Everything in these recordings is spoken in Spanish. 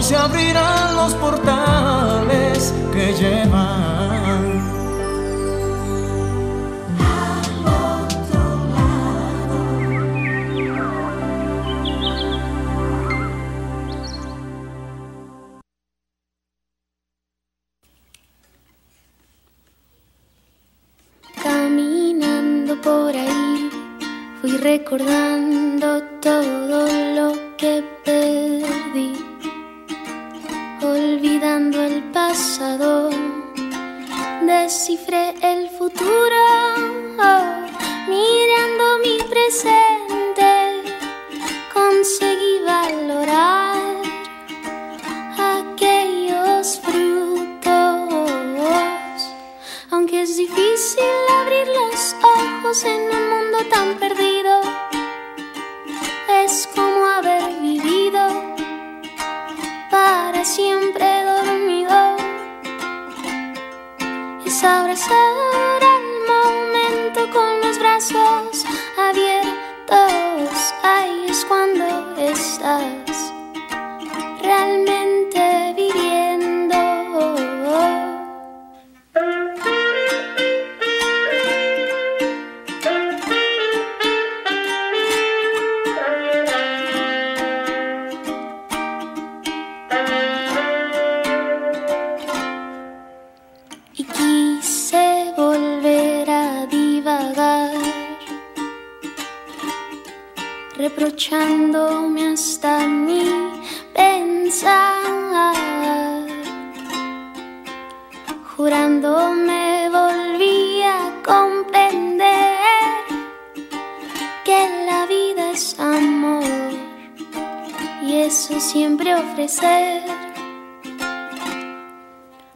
Se abrirán los portales que llevan. Caminando por ahí, fui recordando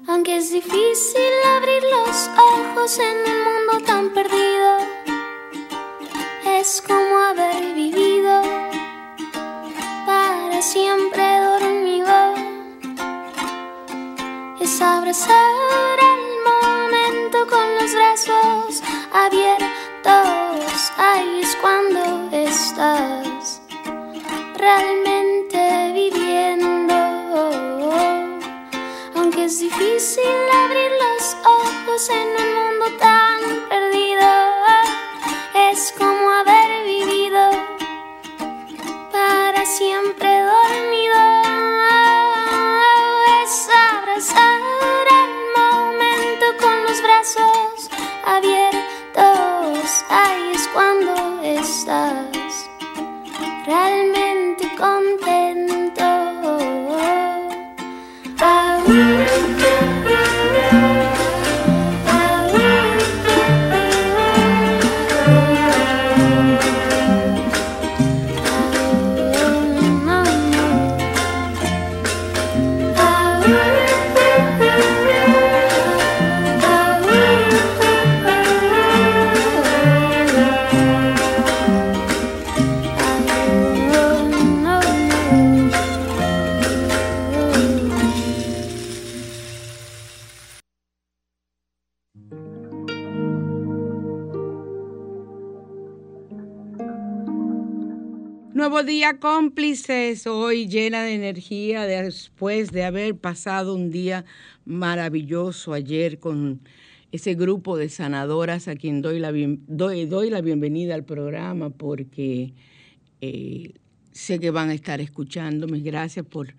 Aunque es difícil abrir los ojos en un mundo tan perdido, es como haber vivido para siempre dormido. Es abrazar al momento con los brazos abiertos, ahí es cuando estás. see cómplices. Hoy llena de energía después de haber pasado un día maravilloso ayer con ese grupo de sanadoras a quien doy la, doy, doy la bienvenida al programa porque eh, sé que van a estar escuchándome. Gracias por,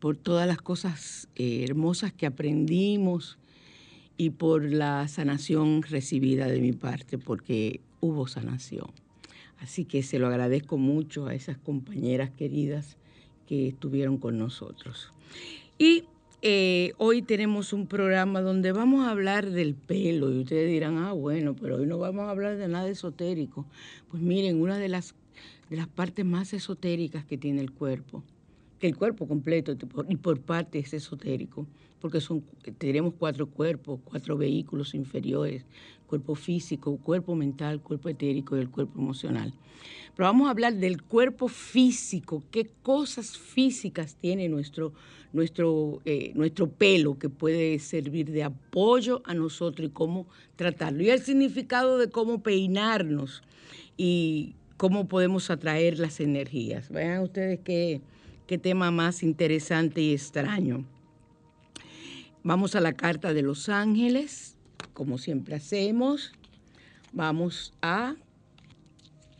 por todas las cosas eh, hermosas que aprendimos y por la sanación recibida de mi parte, porque hubo sanación. Así que se lo agradezco mucho a esas compañeras queridas que estuvieron con nosotros. Y eh, hoy tenemos un programa donde vamos a hablar del pelo y ustedes dirán, ah, bueno, pero hoy no vamos a hablar de nada esotérico. Pues miren, una de las, de las partes más esotéricas que tiene el cuerpo, que el cuerpo completo y por parte es esotérico, porque son, tenemos cuatro cuerpos, cuatro vehículos inferiores, cuerpo físico, cuerpo mental, cuerpo etérico y el cuerpo emocional. Pero vamos a hablar del cuerpo físico, qué cosas físicas tiene nuestro, nuestro, eh, nuestro pelo que puede servir de apoyo a nosotros y cómo tratarlo. Y el significado de cómo peinarnos y cómo podemos atraer las energías. Vean ustedes qué, qué tema más interesante y extraño. Vamos a la carta de los ángeles, como siempre hacemos. Vamos a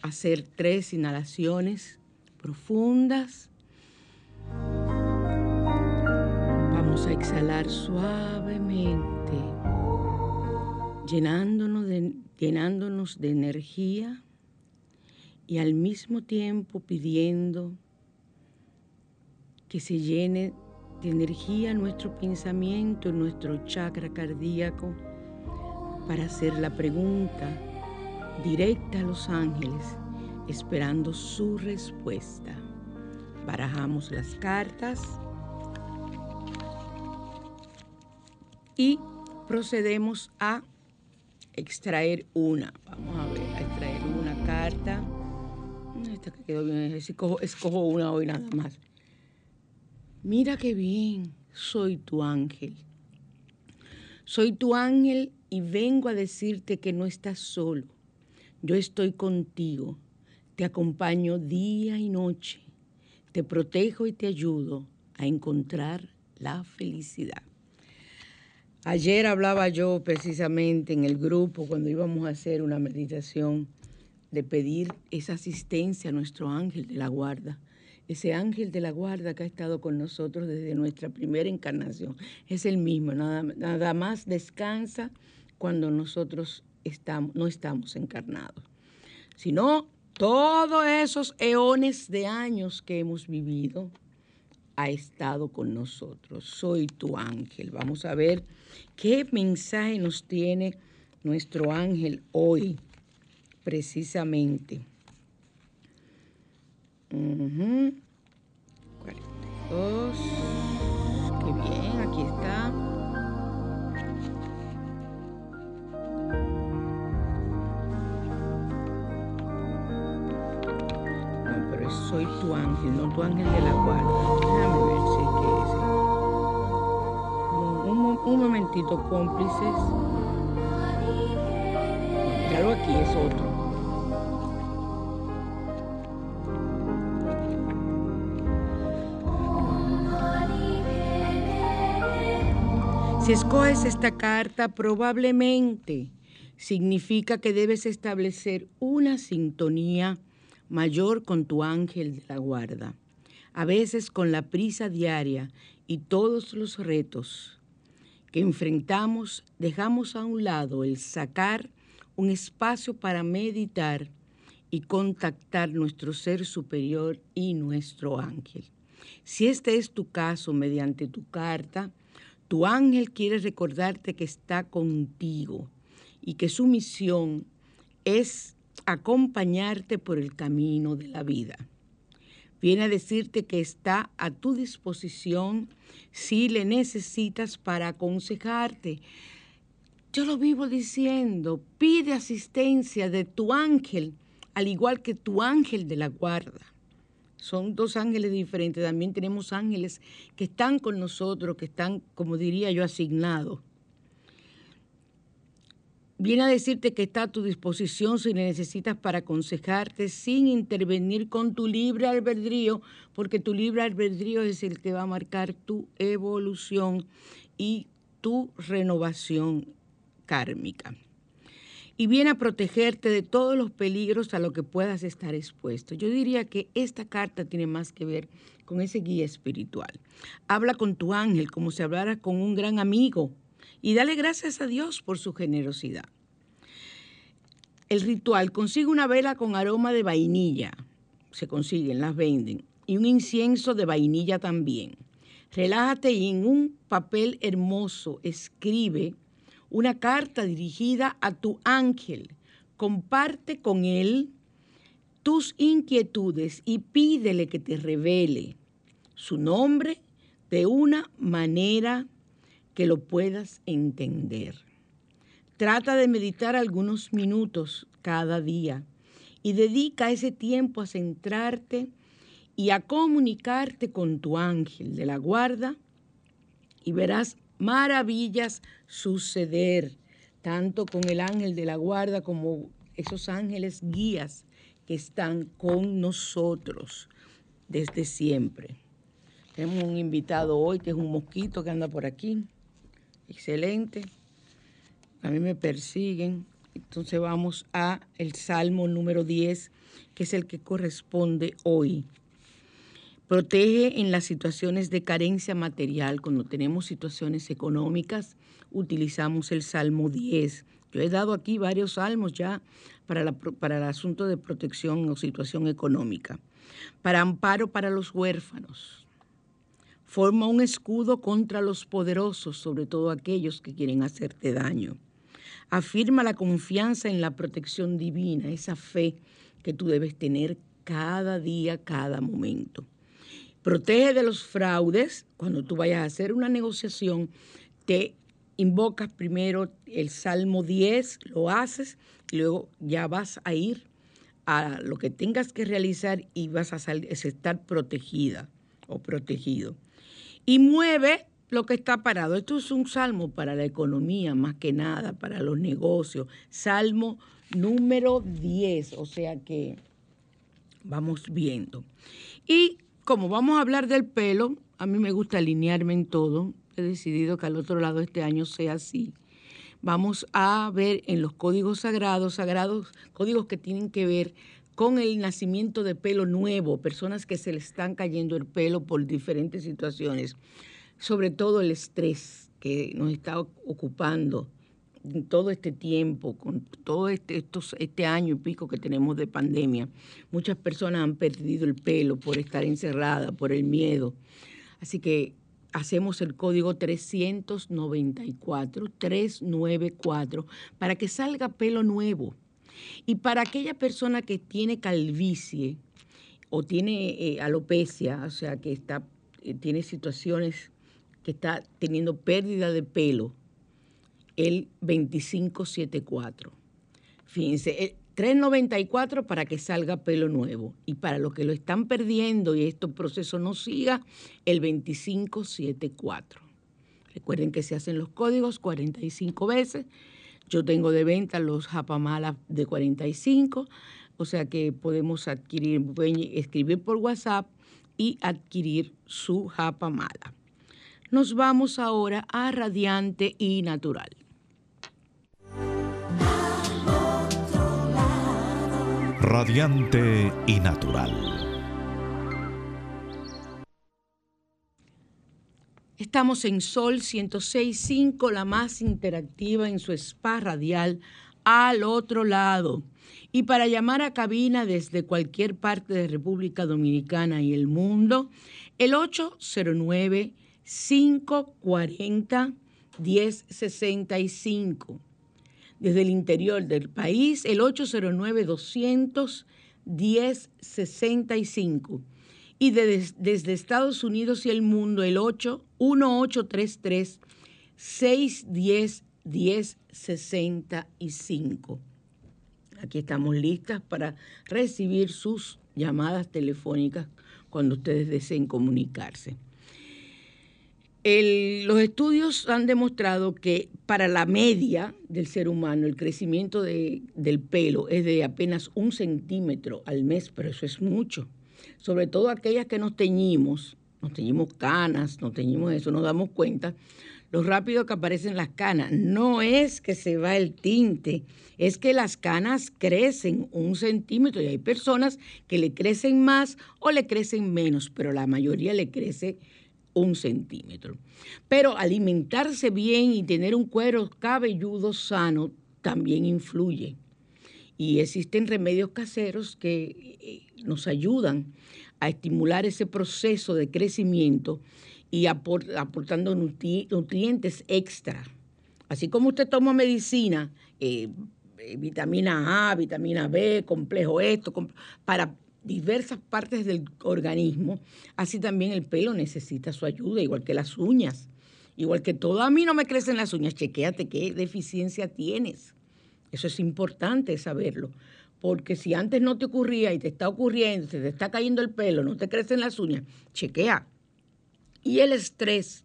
hacer tres inhalaciones profundas. Vamos a exhalar suavemente, llenándonos de, llenándonos de energía y al mismo tiempo pidiendo que se llene de energía nuestro pensamiento, nuestro chakra cardíaco, para hacer la pregunta directa a los ángeles, esperando su respuesta. Barajamos las cartas y procedemos a extraer una. Vamos a ver, a extraer una carta. Esta que quedó bien, escojo, escojo una hoy nada más. Mira qué bien, soy tu ángel. Soy tu ángel y vengo a decirte que no estás solo. Yo estoy contigo, te acompaño día y noche, te protejo y te ayudo a encontrar la felicidad. Ayer hablaba yo precisamente en el grupo cuando íbamos a hacer una meditación de pedir esa asistencia a nuestro ángel de la guarda ese ángel de la guarda que ha estado con nosotros desde nuestra primera encarnación. Es el mismo, nada, más descansa cuando nosotros no estamos encarnados. Sino todos esos eones de años que hemos vivido, ha estado con nosotros. Soy tu ángel. Vamos a ver qué mensaje nos tiene nuestro ángel hoy, precisamente. 42. Qué bien, aquí está. No, pero soy tu ángel, no tu ángel de la guarda. Déjame ver si es que es. Un, un momentito, cómplices. Míralo aquí, es otro. Si escoges esta carta, probablemente significa que debes establecer una sintonía mayor con tu ángel de la guarda. A veces con la prisa diaria y todos los retos que enfrentamos, dejamos a un lado el sacar un espacio para meditar y contactar nuestro ser superior y nuestro ángel. Si este es tu caso mediante tu carta, tu ángel quiere recordarte que está contigo y que su misión es acompañarte por el camino de la vida. Viene a decirte que está a tu disposición si le necesitas para aconsejarte. Yo lo vivo diciendo, pide asistencia de tu ángel, al igual que tu ángel de la guarda. Son dos ángeles diferentes. También tenemos ángeles que están con nosotros, que están, como diría yo, asignados. Viene a decirte que está a tu disposición si le necesitas para aconsejarte sin intervenir con tu libre albedrío, porque tu libre albedrío es el que va a marcar tu evolución y tu renovación kármica. Y viene a protegerte de todos los peligros a los que puedas estar expuesto. Yo diría que esta carta tiene más que ver con ese guía espiritual. Habla con tu ángel como si hablara con un gran amigo y dale gracias a Dios por su generosidad. El ritual consigue una vela con aroma de vainilla, se consiguen, las venden, y un incienso de vainilla también. Relájate y en un papel hermoso escribe una carta dirigida a tu ángel. Comparte con él tus inquietudes y pídele que te revele su nombre de una manera que lo puedas entender. Trata de meditar algunos minutos cada día y dedica ese tiempo a centrarte y a comunicarte con tu ángel de la guarda y verás maravillas suceder, tanto con el ángel de la guarda como esos ángeles guías que están con nosotros desde siempre. Tenemos un invitado hoy que es un mosquito que anda por aquí. Excelente. A mí me persiguen. Entonces vamos a el Salmo número 10, que es el que corresponde hoy. Protege en las situaciones de carencia material, cuando tenemos situaciones económicas, utilizamos el Salmo 10. Yo he dado aquí varios salmos ya para, para el asunto de protección o situación económica. Para amparo para los huérfanos, Forma un escudo contra los poderosos, sobre todo aquellos que quieren hacerte daño. Afirma la confianza en la protección divina, esa fe que tú debes tener cada día, cada momento. Protege de los fraudes. Cuando tú vayas a hacer una negociación, te invocas primero el Salmo 10, lo haces y luego ya vas a ir a lo que tengas que realizar y vas a, estar protegida o protegido y mueve lo que está parado. Esto es un salmo para la economía, más que nada, para los negocios. Salmo número 10, o sea que vamos viendo. Y como vamos a hablar del pelo, a mí me gusta alinearme en todo. He decidido que al otro lado este año sea así. Vamos a ver en los códigos sagrados, sagrados, códigos que tienen que ver con el nacimiento de pelo nuevo, personas que se le están cayendo el pelo por diferentes situaciones, sobre todo el estrés que nos está ocupando todo este tiempo, con todo este, estos, este año y pico que tenemos de pandemia. Muchas personas han perdido el pelo por estar encerradas, por el miedo. Así que hacemos el código 394, 394, para que salga pelo nuevo y para aquella persona que tiene calvicie o tiene eh, alopecia, o sea, que está, eh, tiene situaciones que está teniendo pérdida de pelo, el 2574. Fíjense, el 394 para que salga pelo nuevo. Y para los que lo están perdiendo y este proceso no siga, el 2574. Recuerden que se hacen los códigos 45 veces yo tengo de venta los japamalas de 45, o sea que podemos adquirir, escribir por WhatsApp y adquirir su japamala. Nos vamos ahora a Radiante y Natural. Radiante y Natural. Estamos en Sol 106.5, la más interactiva en su spa radial al otro lado. Y para llamar a cabina desde cualquier parte de República Dominicana y el mundo, el 809-540-1065. Desde el interior del país, el 809-200-1065 y desde Estados Unidos y el mundo el 8 1833 610 1065. Aquí estamos listas para recibir sus llamadas telefónicas cuando ustedes deseen comunicarse. Los estudios han demostrado que para la media del ser humano el crecimiento del pelo es de apenas un centímetro al mes, pero eso es mucho. Sobre todo aquellas que nos teñimos, nos teñimos canas, nos teñimos eso, nos damos cuenta lo rápido que aparecen las canas. No es que se va el tinte, es que las canas crecen un centímetro y hay personas que le crecen más o le crecen menos, pero la mayoría le crece un centímetro. Pero alimentarse bien y tener un cuero cabelludo sano también influye. Y existen remedios caseros que eh, nos ayudan a estimular ese proceso de crecimiento y aportando nutrientes extra. Así como usted toma medicina, eh, eh, vitamina A, vitamina B, complejo esto, para diversas partes del organismo, así también el pelo necesita su ayuda, igual que las uñas. Igual que todo, a mí no me crecen las uñas, chequéate qué deficiencia tienes. Eso es importante saberlo, porque si antes no te ocurría y te está ocurriendo, te está cayendo el pelo, no te crecen las uñas, chequea. Y el estrés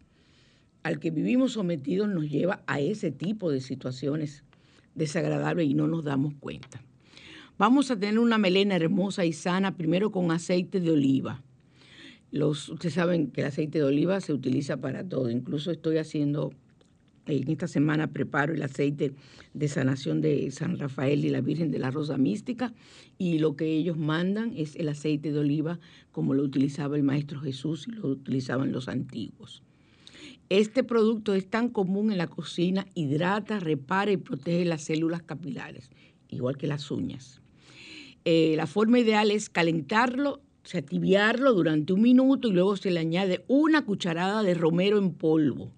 al que vivimos sometidos nos lleva a ese tipo de situaciones desagradables y no nos damos cuenta. Vamos a tener una melena hermosa y sana, primero con aceite de oliva. Los, ustedes saben que el aceite de oliva se utiliza para todo. Incluso estoy haciendo, en esta semana preparo el aceite de sanación de San Rafael y la Virgen de la Rosa Mística. Y lo que ellos mandan es el aceite de oliva como lo utilizaba el Maestro Jesús y lo utilizaban los antiguos. Este producto es tan común en la cocina, hidrata, repara y protege las células capilares, igual que las uñas. Eh, la forma ideal es calentarlo, se tibiarlo durante un minuto y luego se le añade una cucharada de romero en polvo.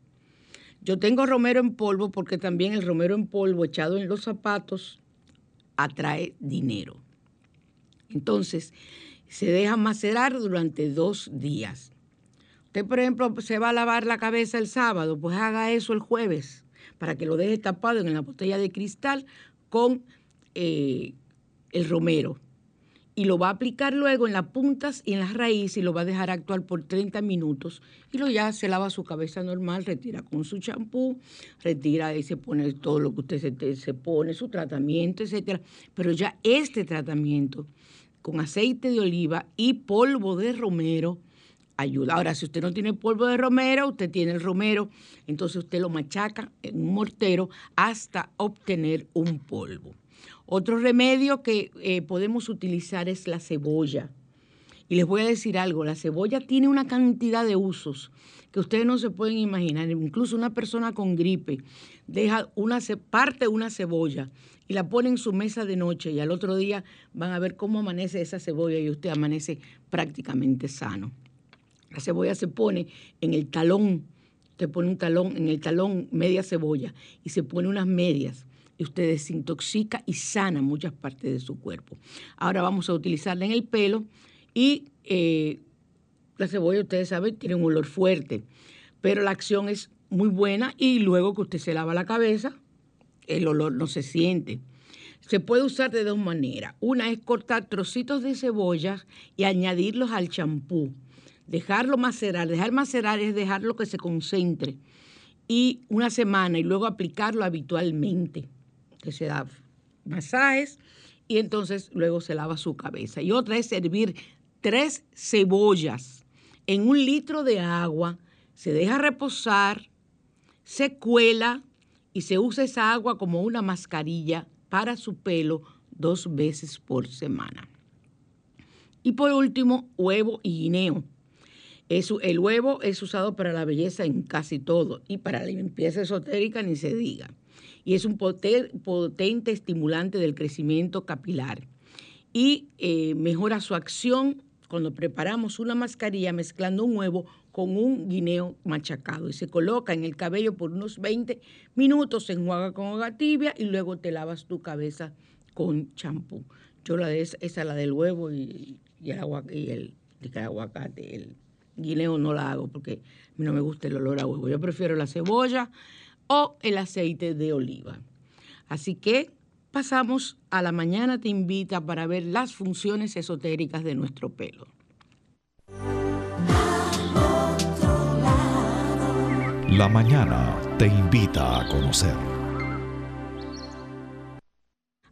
Yo tengo romero en polvo porque también el romero en polvo echado en los zapatos atrae dinero. Entonces, se deja macerar durante dos días. Usted, por ejemplo, se va a lavar la cabeza el sábado, pues haga eso el jueves para que lo deje tapado en la botella de cristal con eh, el romero y lo va a aplicar luego en las puntas y en las raíces y lo va a dejar actuar por 30 minutos y luego ya se lava su cabeza normal, retira con su champú, retira y se pone todo lo que usted se, pone, su tratamiento, etcétera. Pero ya este tratamiento con aceite de oliva y polvo de romero ayuda. Ahora, si usted no tiene polvo de romero, usted tiene el romero, entonces usted lo machaca en un mortero hasta obtener un polvo. Otro remedio que eh, podemos utilizar es la cebolla. Y les voy a decir algo, la cebolla tiene una cantidad de usos que ustedes no se pueden imaginar. Incluso una persona con gripe deja una parte una cebolla y la pone en su mesa de noche y al otro día van a ver cómo amanece esa cebolla y usted amanece prácticamente sano. La cebolla se pone en el talón, usted pone un talón, en el talón media cebolla y se pone unas medias y usted desintoxica y sana muchas partes de su cuerpo. Ahora vamos a utilizarla en el pelo y eh, la cebolla, ustedes saben, tiene un olor fuerte, pero la acción es muy buena y luego que usted se lava la cabeza, el olor no se siente. Se puede usar de dos maneras. Una es cortar trocitos de cebolla y añadirlos al champú. Dejarlo macerar. Dejar macerar es dejarlo que se concentre. Y una semana y luego aplicarlo habitualmente que se da masajes y entonces luego se lava su cabeza. Y otra es servir tres cebollas en un litro de agua, se deja reposar, se cuela y se usa esa agua como una mascarilla para su pelo dos veces por semana. Y por último, huevo y guineo. el huevo es usado para la belleza en casi todo y para la limpieza esotérica ni se diga y es un potente estimulante del crecimiento capilar y eh, mejora su acción cuando preparamos una mascarilla mezclando un huevo con un guineo machacado y se coloca en el cabello por unos 20 minutos, se enjuaga con agua tibia y luego te lavas tu cabeza con champú. Yo la esa, esa la del huevo y, el, aguacate, el guineo no la hago porque no me gusta el olor a huevo. Yo prefiero la cebolla, o el aceite de oliva. Así que pasamos a la mañana te invita para ver las funciones esotéricas de nuestro pelo. La mañana te invita a conocer.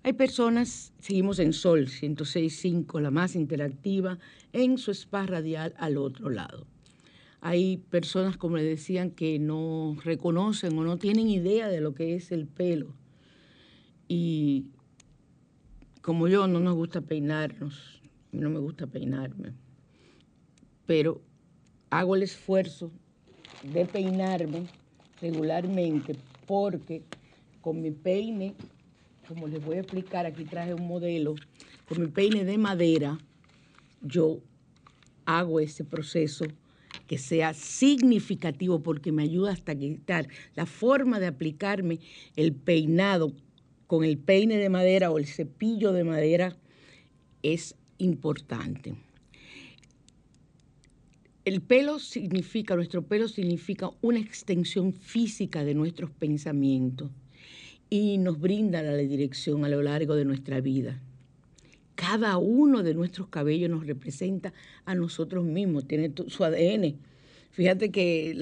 Hay personas, seguimos en Sol 106.5, la más interactiva, en su spa radial al otro lado. Hay personas, como le decían, que no reconocen o no tienen idea de lo que es el pelo. Y como yo, no nos gusta peinarnos, no me gusta peinarme, pero hago el esfuerzo de peinarme regularmente porque con mi peine, como les voy a explicar, aquí traje un modelo, con mi peine de madera, yo hago ese proceso que sea significativo porque me ayuda hasta quitar la forma de aplicarme el peinado con el peine de madera o el cepillo de madera es importante. El pelo significa, nuestro pelo significa una extensión física de nuestros pensamientos y nos brinda la dirección a lo largo de nuestra vida. Cada uno de nuestros cabellos nos representa a nosotros mismos, tiene su ADN. Fíjate que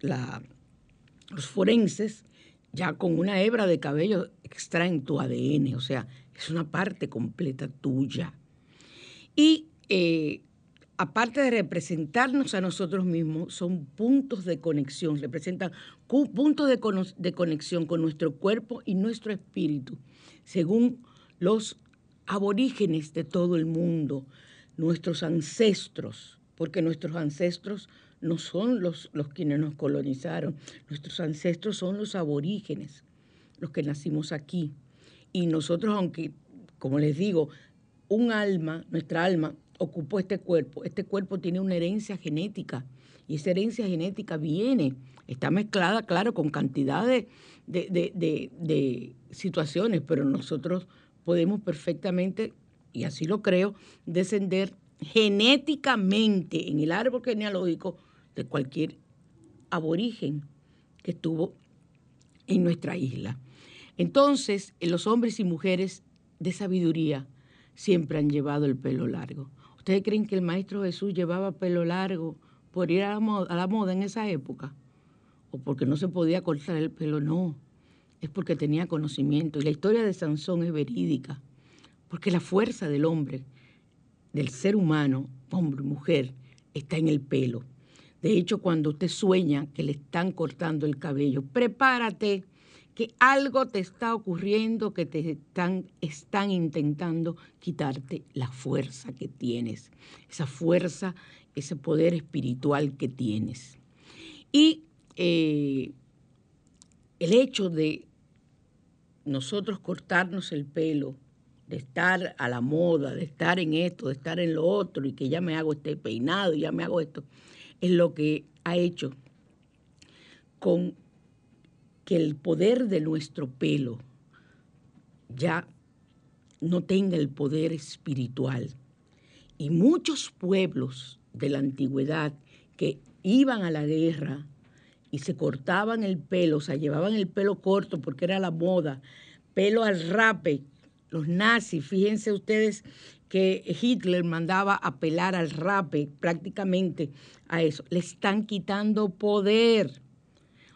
los forenses ya con una hebra de cabello extraen tu ADN, o sea, es una parte completa tuya. Y eh, aparte de representarnos a nosotros mismos, son puntos de conexión, representan puntos de conexión con nuestro cuerpo y nuestro espíritu, según los aborígenes de todo el mundo, nuestros ancestros, porque nuestros ancestros no son los, los quienes nos colonizaron, nuestros ancestros son los aborígenes, los que nacimos aquí. Y nosotros, aunque, como les digo, un alma, nuestra alma, ocupó este cuerpo, este cuerpo tiene una herencia genética y esa herencia genética viene, está mezclada, claro, con cantidades de, de, de situaciones, pero nosotros podemos perfectamente, y así lo creo, descender genéticamente en el árbol genealógico de cualquier aborigen que estuvo en nuestra isla. Entonces, los hombres y mujeres de sabiduría siempre han llevado el pelo largo. ¿Ustedes creen que el Maestro Jesús llevaba pelo largo por ir a la, moda, a la moda en esa época? ¿O porque no se podía cortar el pelo? No, es porque tenía conocimiento. Y la historia de Sansón es verídica, porque la fuerza del hombre, del ser humano, hombre mujer, está en el pelo. De hecho, cuando usted sueña que le están cortando el cabello, prepárate que algo te está ocurriendo, que te están, están intentando quitarte la fuerza que tienes, esa fuerza, ese poder espiritual que tienes. Y eh, el hecho de nosotros cortarnos el pelo, de estar a la moda, de estar en esto, de estar en lo otro, y que ya me hago este peinado, ya me hago esto, es lo que ha hecho con que el poder de nuestro pelo ya no tenga el poder espiritual. Y muchos pueblos de la antigüedad que iban a la guerra y se cortaban el pelo, o sea, llevaban el pelo corto porque era la moda, pelo al rape, los nazis, fíjense ustedes que Hitler mandaba apelar al rape prácticamente a eso. Le están quitando poder.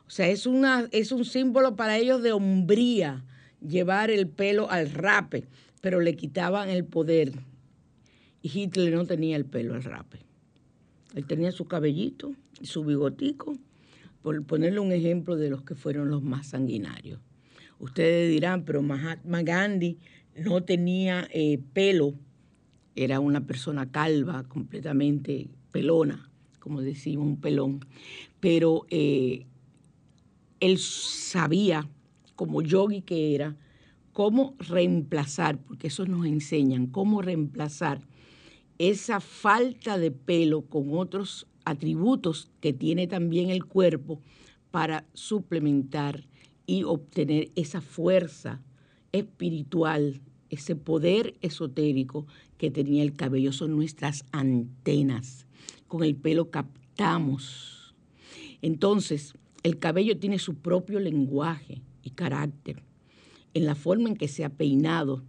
O sea, es, una, es un símbolo para ellos de hombría llevar el pelo al rape, pero le quitaban el poder. Y Hitler no tenía el pelo al rape. Él tenía su cabellito y su bigotico, por ponerle un ejemplo de los que fueron los más sanguinarios. Ustedes dirán, pero Mahatma Gandhi no tenía eh, pelo era una persona calva, completamente pelona, como decimos, un pelón. Pero eh, él sabía, como yogi que era, cómo reemplazar, porque eso nos enseñan, cómo reemplazar esa falta de pelo con otros atributos que tiene también el cuerpo para suplementar y obtener esa fuerza espiritual, ese poder esotérico que tenía el cabello, son nuestras antenas. Con el pelo captamos. Entonces, el cabello tiene su propio lenguaje y carácter. En la forma en que se ha peinado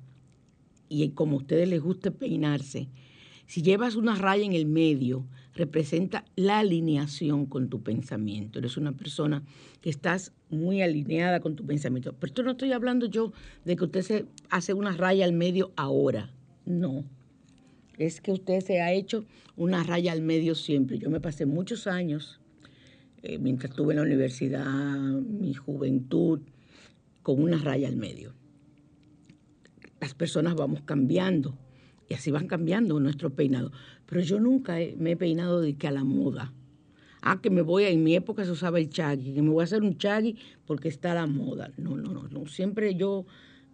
y como a ustedes les guste peinarse, si llevas una raya en el medio, representa la alineación con tu pensamiento. Eres una persona que estás muy alineada con tu pensamiento. Pero esto no estoy hablando yo de que usted se hace una raya al medio ahora. No. Es que usted se ha hecho una raya al medio siempre. Yo me pasé muchos años, eh, mientras estuve en la universidad, mi juventud, con una raya al medio. Las personas vamos cambiando y así van cambiando nuestro peinado. Pero yo nunca me he peinado de que a la moda. Ah, que me voy, en mi época se usaba el chagui, que me voy a hacer un chagui porque está a la moda. No, no, no, no. Siempre yo,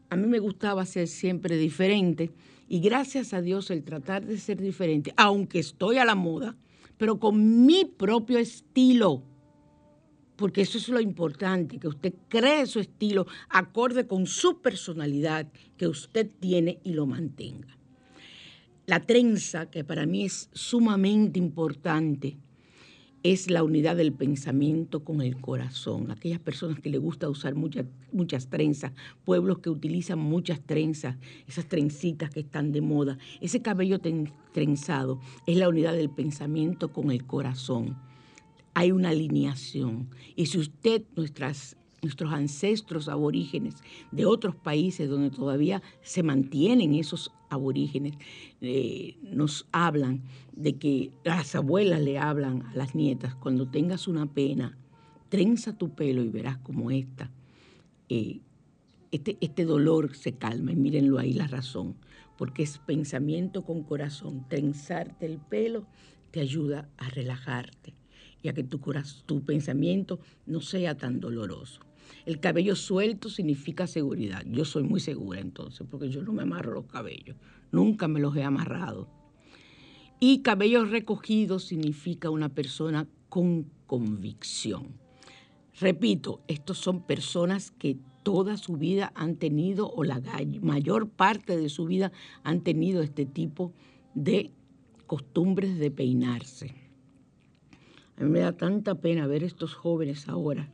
a mí me gustaba ser siempre diferente y gracias a Dios el tratar de ser diferente, aunque estoy a la moda, pero con mi propio estilo. Porque eso es lo importante, que usted cree su estilo acorde con su personalidad que usted tiene y lo mantenga. La trenza, que para mí es sumamente importante, es la unidad del pensamiento con el corazón. Aquellas personas que les gusta usar muchas, muchas trenzas, pueblos que utilizan muchas trenzas, esas trencitas que están de moda, ese cabello trenzado es la unidad del pensamiento con el corazón. Hay una alineación. Y si usted, nuestras, nuestros ancestros aborígenes de otros países donde todavía se mantienen esos aborígenes, eh, nos hablan de que las abuelas le hablan a las nietas, cuando tengas una pena, trenza tu pelo y verás como esta. eh, este, este dolor se calma y mírenlo ahí la razón, porque es pensamiento con corazón. Trenzarte el pelo te ayuda a relajarte y a que tu, tu pensamiento no sea tan doloroso. El cabello suelto significa seguridad. Yo soy muy segura entonces, porque yo no me amarro los cabellos. Nunca me los he amarrado. Y cabello recogido significa una persona con convicción. Repito, estos son personas que toda su vida han tenido, o la mayor parte de su vida han tenido este tipo de costumbres de peinarse. A mí me da tanta pena ver estos jóvenes ahora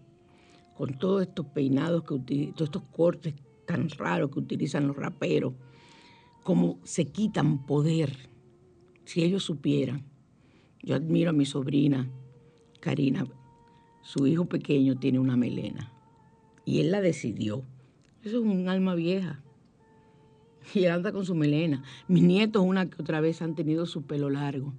con todos estos peinados, que uti- todos estos cortes tan raros que utilizan los raperos, cómo se quitan poder. Si ellos supieran. Yo admiro a mi sobrina, Karina, su hijo pequeño tiene una melena y él la decidió. Eso es un alma vieja. Y él anda con su melena. Mis nietos una que otra vez han tenido su pelo largo.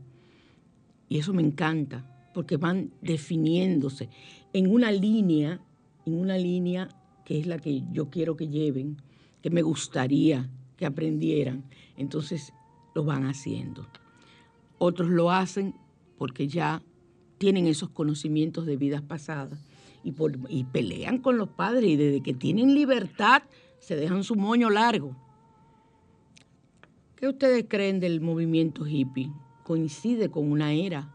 Y eso me encanta, porque van definiéndose en una línea, en una línea que es la que yo quiero que lleven, que me gustaría que aprendieran. Entonces lo van haciendo. Otros lo hacen porque ya tienen esos conocimientos de vidas pasadas y, pelean con los padres y desde que tienen libertad se dejan su moño largo. ¿Qué ustedes creen del movimiento hippie? Coincide con una era,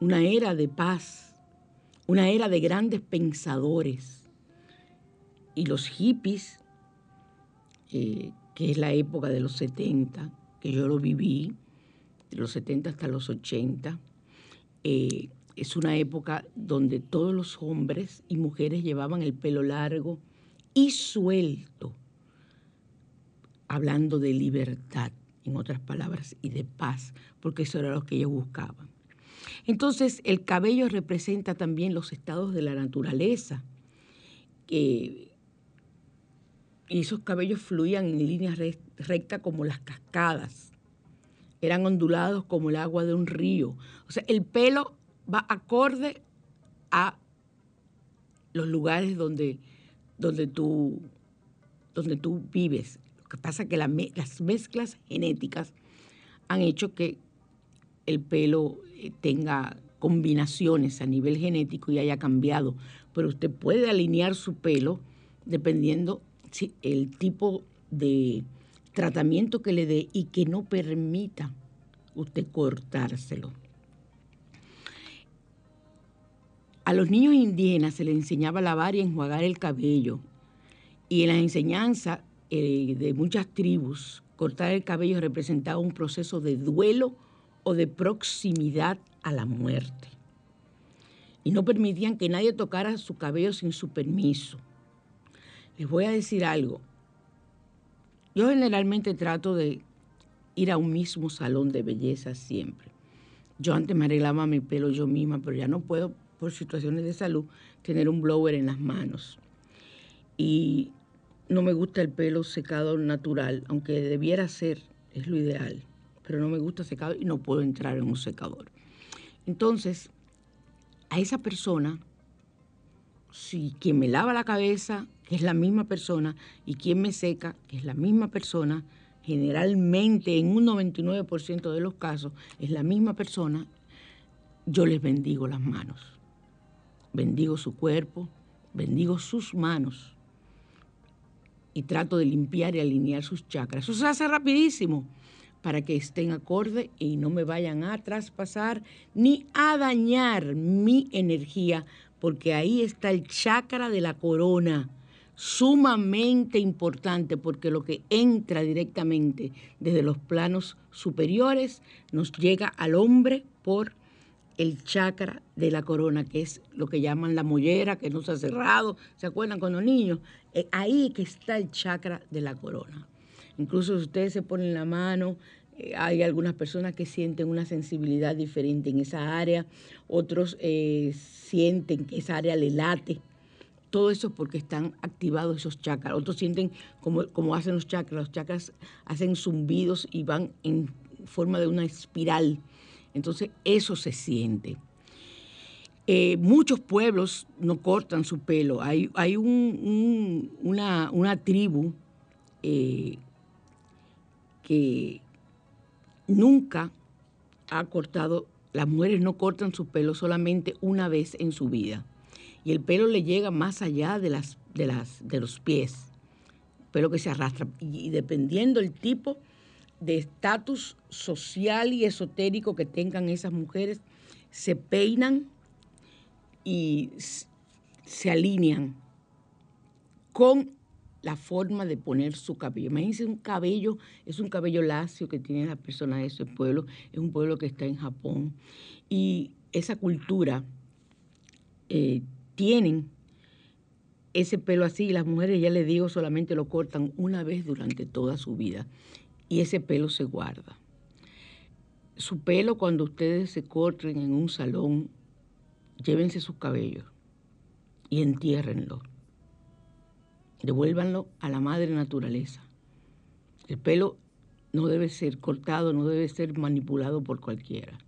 una era de paz, una era de grandes pensadores. Y los hippies, eh, que es la época de los 70, que yo lo viví, de los 70 hasta los 80, eh, es una época donde todos los hombres y mujeres llevaban el pelo largo y suelto, hablando de libertad, en otras palabras, y de paz, porque eso era lo que ellos buscaban. Entonces, el cabello representa también los estados de la naturaleza, y esos cabellos fluían en líneas re- rectas como las cascadas, eran ondulados como el agua de un río. O sea, el pelo va acorde a los lugares donde, donde, tú, donde tú vives. Lo que pasa es que las mezclas genéticas han hecho que el pelo tenga combinaciones a nivel genético y haya cambiado. Pero usted puede alinear su pelo dependiendo si el tipo de tratamiento que le dé y que no permita usted cortárselo. A los niños indígenas se les enseñaba a lavar y enjuagar el cabello. Y en la enseñanza eh, de muchas tribus, cortar el cabello representaba un proceso de duelo o de proximidad a la muerte. Y no permitían que nadie tocara su cabello sin su permiso. Les voy a decir algo. Yo generalmente trato de ir a un mismo salón de belleza siempre. Yo antes me arreglaba mi pelo yo misma, pero ya no puedo, por situaciones de salud, tener un blower en las manos. Y no me gusta el pelo secado natural, aunque debiera ser, es lo ideal, pero no me gusta secado y no puedo entrar en un secador. Entonces, a esa persona, si quien me lava la cabeza, que es la misma persona, y quien me seca, que es la misma persona, generalmente en un 99% de los casos es la misma persona, yo les bendigo las manos. Bendigo su cuerpo, bendigo sus manos y trato de limpiar y alinear sus chakras. Eso se hace rapidísimo para que estén acorde y no me vayan a traspasar ni a dañar mi energía, porque ahí está el chakra de la corona sumamente importante porque lo que entra directamente desde los planos superiores nos llega al hombre por el chakra de la corona, que es lo que llaman la mollera, que no se ha cerrado, ¿se acuerdan con niños? Eh, ahí que está el chakra de la corona. Incluso si ustedes se ponen la mano, eh, hay algunas personas que sienten una sensibilidad diferente en esa área, otros eh, sienten que esa área le late, todo eso porque están activados esos chakras. Otros sienten como, como hacen los chakras. Los chakras hacen zumbidos y van en forma de una espiral. Entonces eso se siente. Eh, muchos pueblos no cortan su pelo. Hay, hay un- un- una, una tribu que nunca ha cortado, las mujeres no cortan su pelo solamente una vez en su vida y el pelo le llega más allá de, las, de, las, de los pies, pelo que se arrastra. Y, y dependiendo el tipo de estatus social y esotérico que tengan esas mujeres, se peinan y se alinean con la forma de poner su cabello. Imagínense un cabello, es un cabello lacio que tiene la persona de ese pueblo, es un pueblo que está en Japón. Y esa cultura eh, tienen ese pelo así y las mujeres, ya les digo, solamente lo cortan una vez durante toda su vida y ese pelo se guarda. Su pelo cuando ustedes se corten en un salón, llévense sus cabellos y entiérrenlo. Devuélvanlo a la madre naturaleza. El pelo no debe ser cortado, no debe ser manipulado por cualquiera.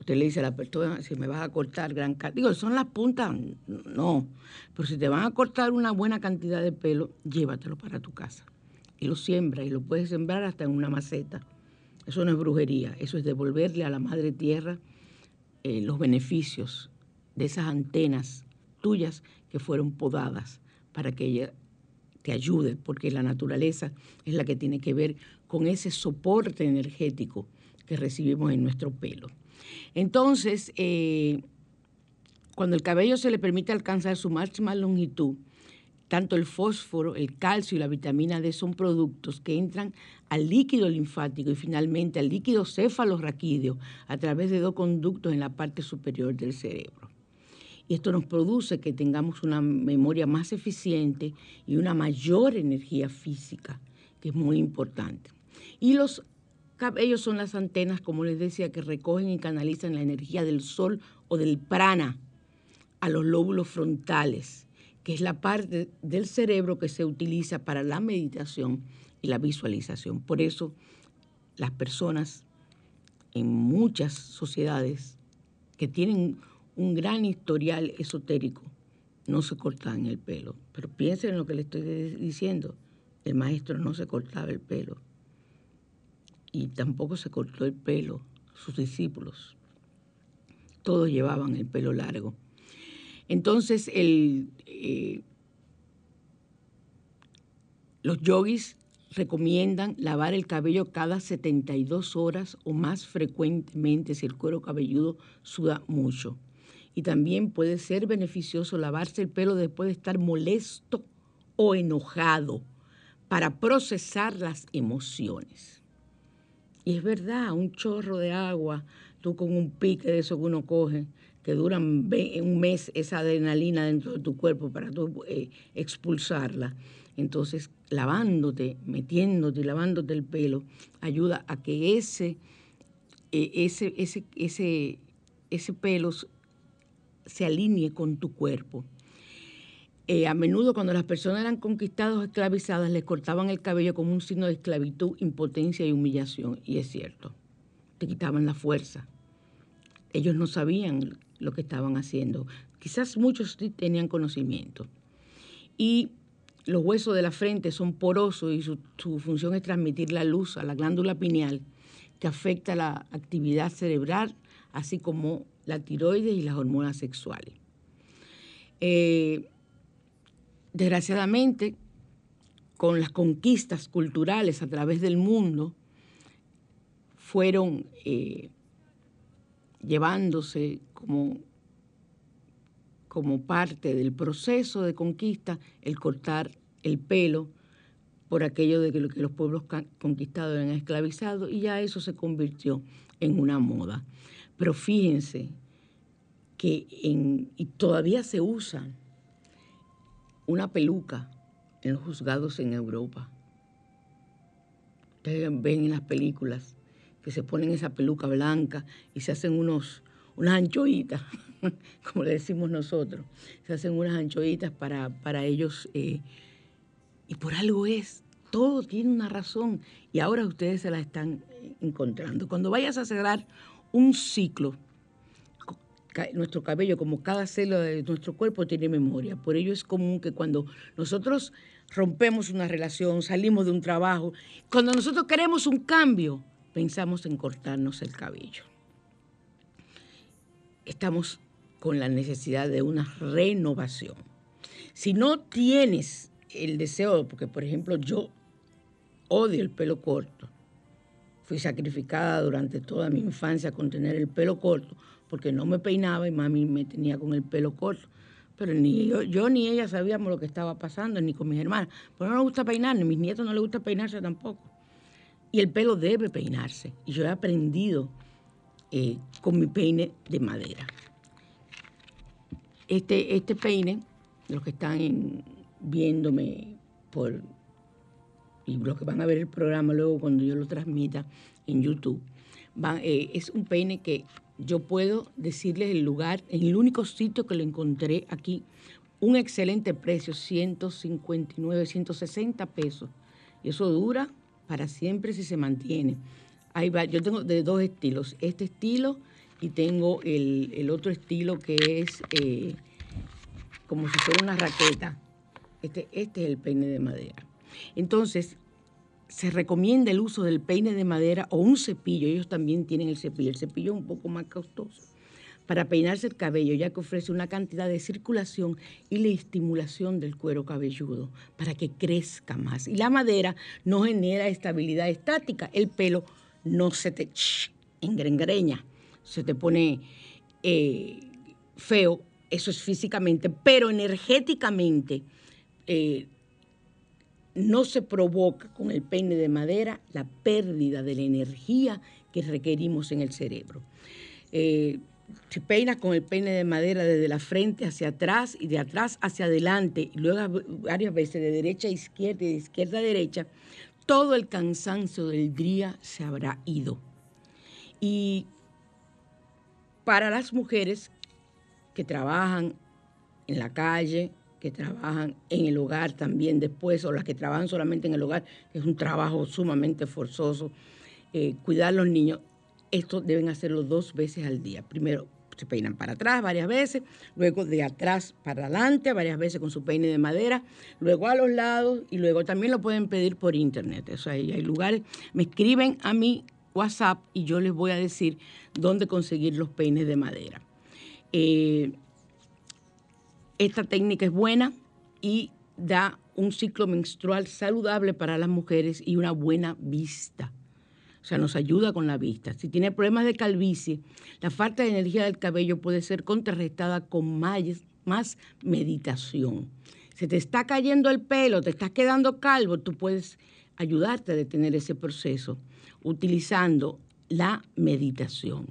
Usted le dice a la persona, si me vas a cortar gran cantidad, digo, son las puntas, no, pero si te van a cortar una buena cantidad de pelo, llévatelo para tu casa y lo siembra y lo puedes sembrar hasta en una maceta. Eso no es brujería, eso es devolverle a la madre tierra eh, los beneficios de esas antenas tuyas que fueron podadas para que ella te ayude, porque la naturaleza es la que tiene que ver con ese soporte energético que recibimos en nuestro pelo. Entonces, eh, cuando el cabello se le permite alcanzar su máxima longitud, tanto el fósforo, el calcio y la vitamina D son productos que entran al líquido linfático y finalmente al líquido cefalorraquídeo a través de dos conductos en la parte superior del cerebro. Y esto nos produce que tengamos una memoria más eficiente y una mayor energía física, que es muy importante. Y los cabellos son las antenas, como les decía, que recogen y canalizan la energía del sol o del prana a los lóbulos frontales, que es la parte del cerebro que se utiliza para la meditación y la visualización. Por eso las personas en muchas sociedades que tienen un gran historial esotérico no se cortan el pelo. Pero piensen en lo que le estoy diciendo. El maestro no se cortaba el pelo. Y tampoco se cortó el pelo sus discípulos. Todos llevaban el pelo largo. Entonces, eh, los yogis recomiendan lavar el cabello cada 72 horas o más frecuentemente si el cuero cabelludo suda mucho. Y también puede ser beneficioso lavarse el pelo después de estar molesto o enojado para procesar las emociones. Y es verdad, un chorro de agua, tú con un pique de eso que uno coge, que duran un mes esa adrenalina dentro de tu cuerpo para tú eh, expulsarla. Entonces, lavándote, metiéndote y lavándote el pelo, ayuda a que ese eh, ese, ese, ese, ese pelo se alinee con tu cuerpo. Eh, a menudo cuando las personas eran conquistadas o esclavizadas les cortaban el cabello como un signo de esclavitud, impotencia y humillación. Y es cierto, te quitaban la fuerza. Ellos no sabían lo que estaban haciendo. Quizás muchos sí tenían conocimiento. Y los huesos de la frente son porosos y su, su función es transmitir la luz a la glándula pineal que afecta la actividad cerebral, así como la tiroides y las hormonas sexuales. Eh, desgraciadamente, con las conquistas culturales a través del mundo, fueron eh, llevándose como, como parte del proceso de conquista el cortar el pelo por aquello de que, lo- que los pueblos conquistados eran esclavizados y ya eso se convirtió en una moda. Pero fíjense que todavía se usa una peluca en los juzgados en Europa. Ustedes ven en las películas que se ponen esa peluca blanca y se hacen unos, unas anchoitas, como le decimos nosotros. Se hacen unas anchoitas para, para ellos. eh, y por algo es. Todo tiene una razón. Y ahora ustedes se la están encontrando. Cuando vayas a cerrar un ciclo, nuestro cabello, como cada célula de nuestro cuerpo, tiene memoria. Por ello es común que cuando nosotros rompemos una relación, salimos de un trabajo, cuando nosotros queremos un cambio, pensamos en cortarnos el cabello. Estamos con la necesidad de una renovación. Si no tienes el deseo, porque por ejemplo yo odio el pelo corto, fui sacrificada durante toda mi infancia con tener el pelo corto, porque no me peinaba y mami me tenía con el pelo corto. Pero ni yo, yo ni ella sabíamos lo que estaba pasando, ni con mis hermanas. Pero no nos gusta peinar, ni mis nietos no les gusta peinarse tampoco. Y el pelo debe peinarse. Y yo he aprendido eh, con mi peine de madera. Este, este peine, los que están viéndome por y los que van a ver el programa luego cuando yo lo transmita en YouTube, eh, es un peine que yo puedo decirles el lugar, en el único sitio que lo encontré aquí, un excelente precio, 159, 160 pesos. Y eso dura para siempre si se mantiene. Va- yo tengo de dos estilos, este estilo y tengo el, el otro estilo que es eh, como si fuera una raqueta. Este, este es el peine de madera. Entonces, se recomienda el uso del peine de madera o un cepillo. Ellos también tienen el cepillo. El cepillo es un poco más costoso para peinarse el cabello, ya que ofrece una cantidad de circulación y la estimulación del cuero cabelludo para que crezca más. Y la madera no genera estabilidad estática. El pelo no se te ch, engrengreña, se te pone eh, feo. Eso es físicamente, pero energéticamente eh, no se provoca con el peine de madera la pérdida de la energía que requerimos en el cerebro. Eh, si peinas con el peine de madera desde la frente hacia atrás y de atrás hacia adelante, y luego varias veces de derecha a izquierda y de izquierda a derecha, todo el cansancio del día se habrá ido. Y para las mujeres que trabajan en la calle, que trabajan en el hogar también después, o las que trabajan solamente en el hogar, que es un trabajo sumamente forzoso, eh, cuidar a los niños, esto deben hacerlo dos veces al día. Primero se peinan para atrás varias veces, luego de atrás para adelante varias veces con su peine de madera, luego a los lados y luego también lo pueden pedir por internet. Eso hay, hay lugares, me escriben a mi WhatsApp y yo les voy a decir dónde conseguir los peines de madera. Eh, esta técnica es buena y da un ciclo menstrual saludable para las mujeres y una buena vista. O sea, nos ayuda con la vista. Si tiene problemas de calvicie, la falta de energía del cabello puede ser contrarrestada con más, meditación. Se te está cayendo el pelo, te estás quedando calvo, tú puedes ayudarte a detener ese proceso utilizando la meditación.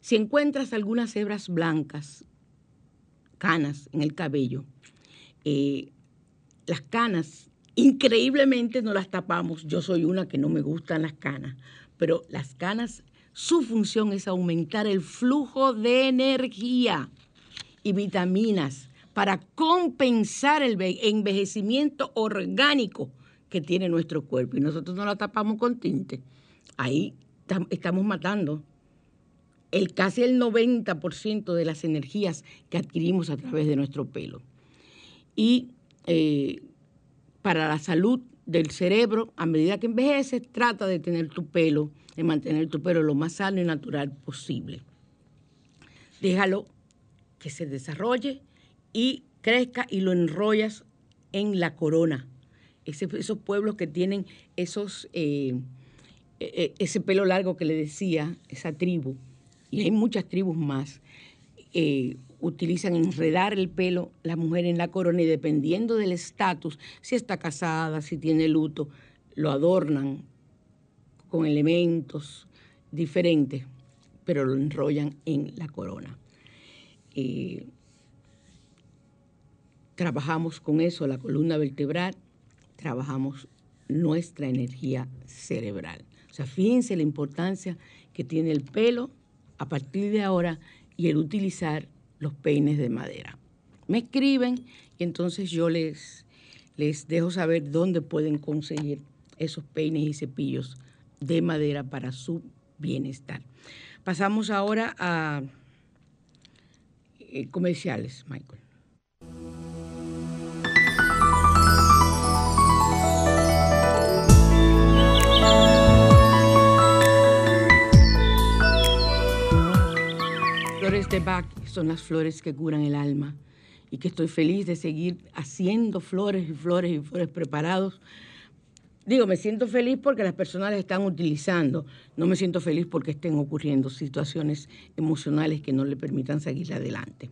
Si encuentras algunas hebras blancas, canas en el cabello, eh, las canas increíblemente no las tapamos. Yo soy una que no me gustan las canas, pero las canas su función es aumentar el flujo de energía y vitaminas para compensar el ve- envejecimiento orgánico que tiene nuestro cuerpo. Y nosotros no la tapamos con tinte. Ahí tam- estamos matando el casi el 90% de las energías que adquirimos a través de nuestro pelo. Y eh, para la salud del cerebro, a medida que envejeces, trata de tener tu pelo, de mantener tu pelo lo más sano y natural posible. Déjalo que se desarrolle y crezca y lo enrollas en la corona. Ese- esos pueblos que tienen esos, eh, eh, eh, ese pelo largo que le decía, esa tribu, y hay muchas tribus más, eh, utilizan enredar el pelo la mujer en la corona y dependiendo del estatus, si está casada, si tiene luto, lo adornan con elementos diferentes, pero lo enrollan en la corona. Eh, trabajamos con eso, la columna vertebral, trabajamos nuestra energía cerebral. O sea, fíjense la importancia que tiene el pelo a partir de ahora y el utilizar los peines de madera. Me escriben y entonces yo les, les dejo saber dónde pueden conseguir esos peines y cepillos de madera para su bienestar. Pasamos ahora a eh, comerciales, Michael. Flores de Bach son las flores que curan el alma y que estoy feliz de seguir haciendo flores y flores y flores preparados. Digo, me siento feliz porque las personas las están utilizando. No me siento feliz porque estén ocurriendo situaciones emocionales que no le permitan seguir adelante.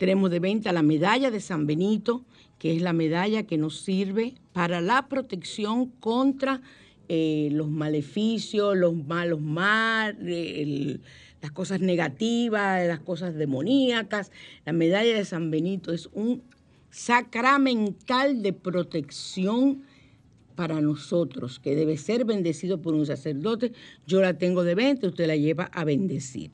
Tenemos de venta la medalla de San Benito, que es la medalla que nos sirve para la protección contra eh, los maleficios, los malos mar, el- las cosas negativas, las cosas demoníacas. La medalla de San Benito es un sacramental de protección para nosotros, que debe ser bendecido por un sacerdote. Yo la tengo de venta, usted la lleva a bendecir.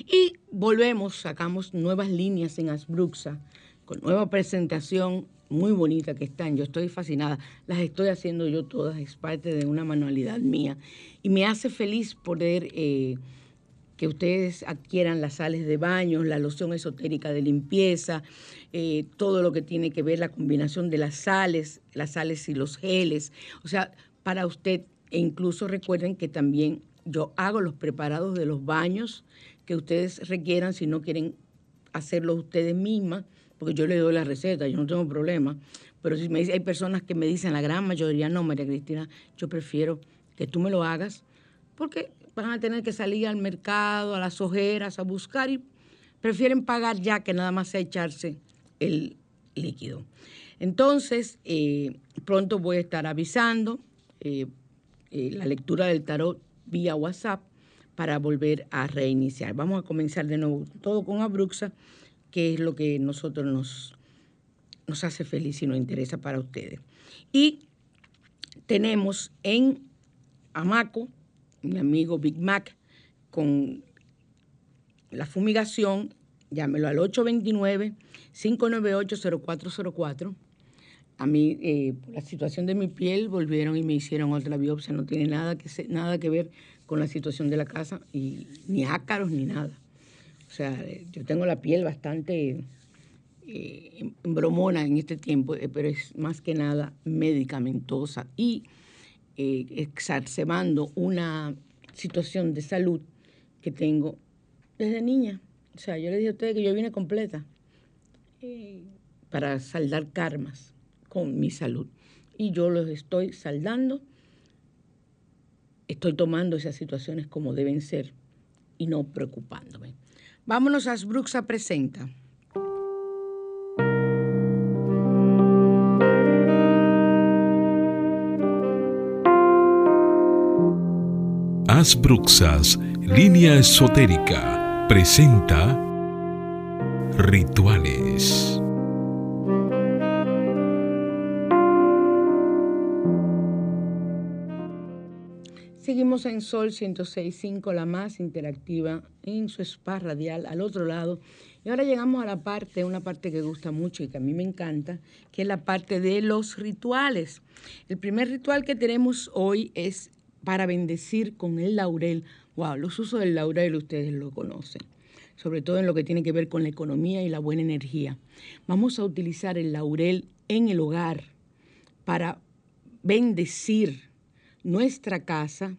Y volvemos, sacamos nuevas líneas en Asbruxa, con nueva presentación muy bonita que están. Yo estoy fascinada. Las estoy haciendo yo todas, es parte de una manualidad mía. Y me hace feliz poder eh, que ustedes adquieran las sales de baño, la loción esotérica de limpieza, eh, todo lo que tiene que ver la combinación de las sales, las sales y los geles. O sea, para usted, e incluso recuerden que también yo hago los preparados de los baños que ustedes requieran si no quieren hacerlo ustedes mismas, porque yo le doy la receta, yo no tengo problema. Pero si me dice, hay personas que me dicen, la gran mayoría, no, María Cristina, yo prefiero que tú me lo hagas, porque van a tener que salir al mercado, a las ojeras, a buscar y prefieren pagar ya que nada más echarse el líquido. Entonces, eh, pronto voy a estar avisando eh, eh, la lectura del tarot vía WhatsApp para volver a reiniciar. Vamos a comenzar de nuevo todo con Abruxa, que es lo que nosotros nos, nos hace feliz y nos interesa para ustedes. Y tenemos en Amaco, mi amigo Big Mac, con la fumigación, llámelo al 829-598-0404. A mí, eh, la situación de mi piel, volvieron y me hicieron otra biopsia. No tiene nada que, nada que ver con la situación de la casa, y ni ácaros ni nada. O sea, eh, yo tengo la piel bastante eh, bromona en este tiempo, eh, pero es más que nada medicamentosa y eh, exacerbando una situación de salud que tengo desde niña. O sea, yo le dije a ustedes que yo vine completa eh, para saldar karmas con mi salud. Y yo los estoy saldando, estoy tomando esas situaciones como deben ser y no preocupándome. Vámonos a Asbruxa Presenta. Asbruxas, línea esotérica, presenta Rituales. Seguimos en Sol 106.5, la más interactiva en su spa radial al otro lado. Y ahora llegamos a la parte, una parte que gusta mucho y que a mí me encanta, que es la parte de los rituales. El primer ritual que tenemos hoy es para bendecir con el laurel. Wow, los usos del laurel ustedes lo conocen, sobre todo en lo que tiene que ver con la economía y la buena energía. Vamos a utilizar el laurel en el hogar para bendecir nuestra casa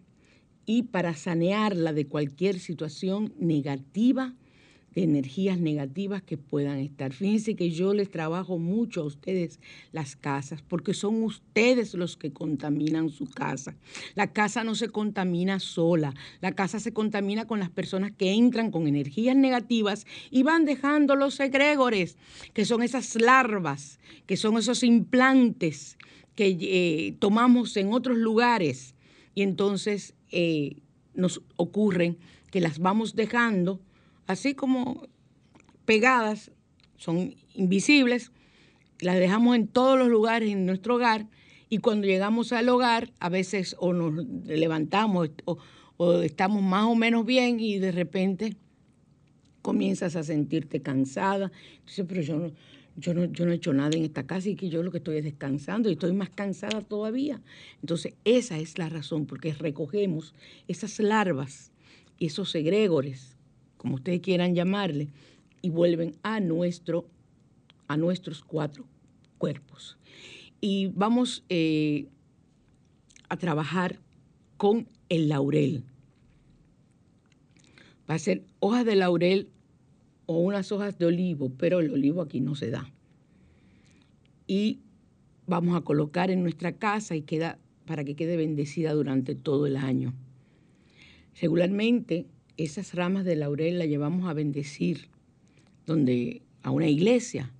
y para sanearla de cualquier situación negativa, energías negativas que puedan estar. Fíjense que yo les trabajo mucho a ustedes las casas, porque son ustedes los que contaminan su casa. La casa no se contamina sola, la casa se contamina con las personas que entran con energías negativas y van dejando los egregores, que son esas larvas, que son esos implantes que eh, tomamos en otros lugares y entonces eh, nos ocurren que las vamos dejando así como pegadas, son invisibles, las dejamos en todos los lugares en nuestro hogar y cuando llegamos al hogar a veces o nos levantamos o, estamos más o menos bien y de repente comienzas a sentirte cansada. Entonces, pero yo no, yo no, yo no he hecho nada en esta casa y que yo lo que estoy es descansando y estoy más cansada todavía. Entonces, esa es la razón, porque recogemos esas larvas, esos egregores, como ustedes quieran llamarle, y vuelven a, nuestro, a nuestros cuatro cuerpos. Y vamos eh, a trabajar con el laurel. Va a ser hojas de laurel o unas hojas de olivo, pero el olivo aquí no se da. Y vamos a colocar en nuestra casa y queda para que quede bendecida durante todo el año. Regularmente esas ramas de laurel las llevamos a bendecir donde a una iglesia.